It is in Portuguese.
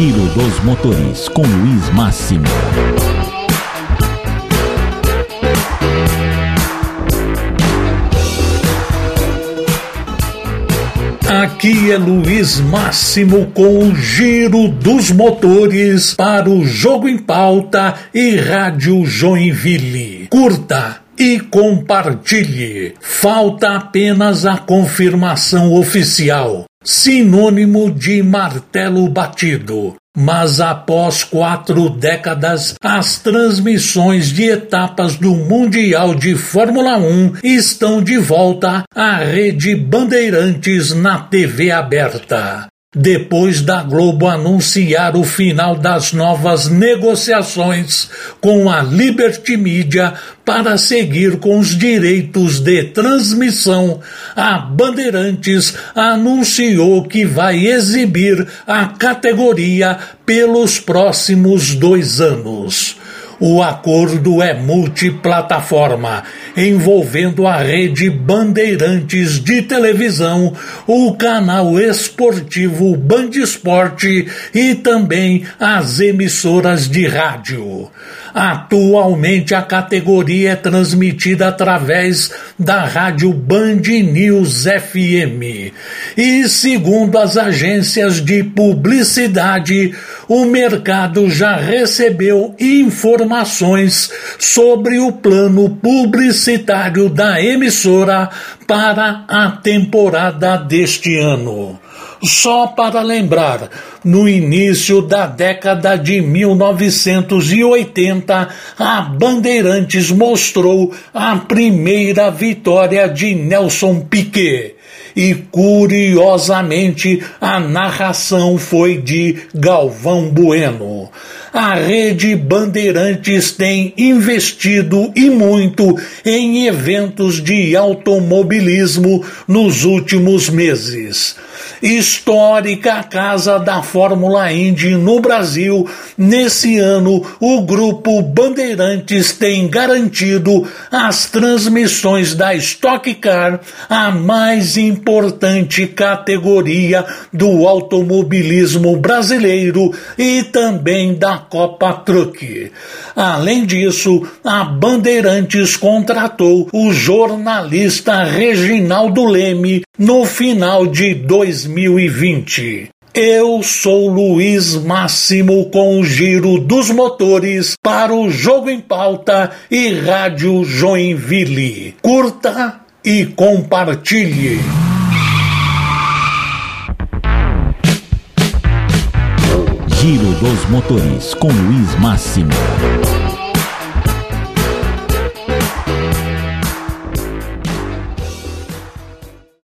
Giro dos Motores com Luiz Máximo. Aqui é Luiz Máximo com o Giro dos Motores para o Jogo em Pauta e Rádio Joinville. Curta e compartilhe. Falta apenas a confirmação oficial, sinônimo de martelo batido. Mas após quatro décadas, as transmissões de etapas do Mundial de Fórmula 1 estão de volta à rede Bandeirantes na TV aberta. Depois da Globo anunciar o final das novas negociações com a Liberty Media para seguir com os direitos de transmissão, a Bandeirantes anunciou que vai exibir a categoria pelos próximos dois anos. O acordo é multiplataforma, envolvendo a rede Bandeirantes de televisão, o canal esportivo Band Esporte e também as emissoras de rádio. Atualmente a categoria é transmitida através da rádio Band News FM. E segundo as agências de publicidade, o mercado já recebeu informações sobre o plano publicitário da emissora para a temporada deste ano. Só para lembrar, no início da década de 1980, a Bandeirantes mostrou a primeira vitória de Nelson Piquet. E curiosamente, a narração foi de Galvão Bueno. A rede Bandeirantes tem investido e muito em eventos de automobilismo nos últimos meses. Histórica casa da Fórmula Indy no Brasil, nesse ano o grupo Bandeirantes tem garantido as transmissões da Stock Car, a mais importante categoria do automobilismo brasileiro e também da Copa Truck. Além disso, a Bandeirantes contratou o jornalista Reginaldo Leme no final de 2020. Eu sou Luiz Máximo com o giro dos motores para o Jogo em Pauta e Rádio Joinville. Curta e compartilhe. Giro dos Motores com Luiz Máximo.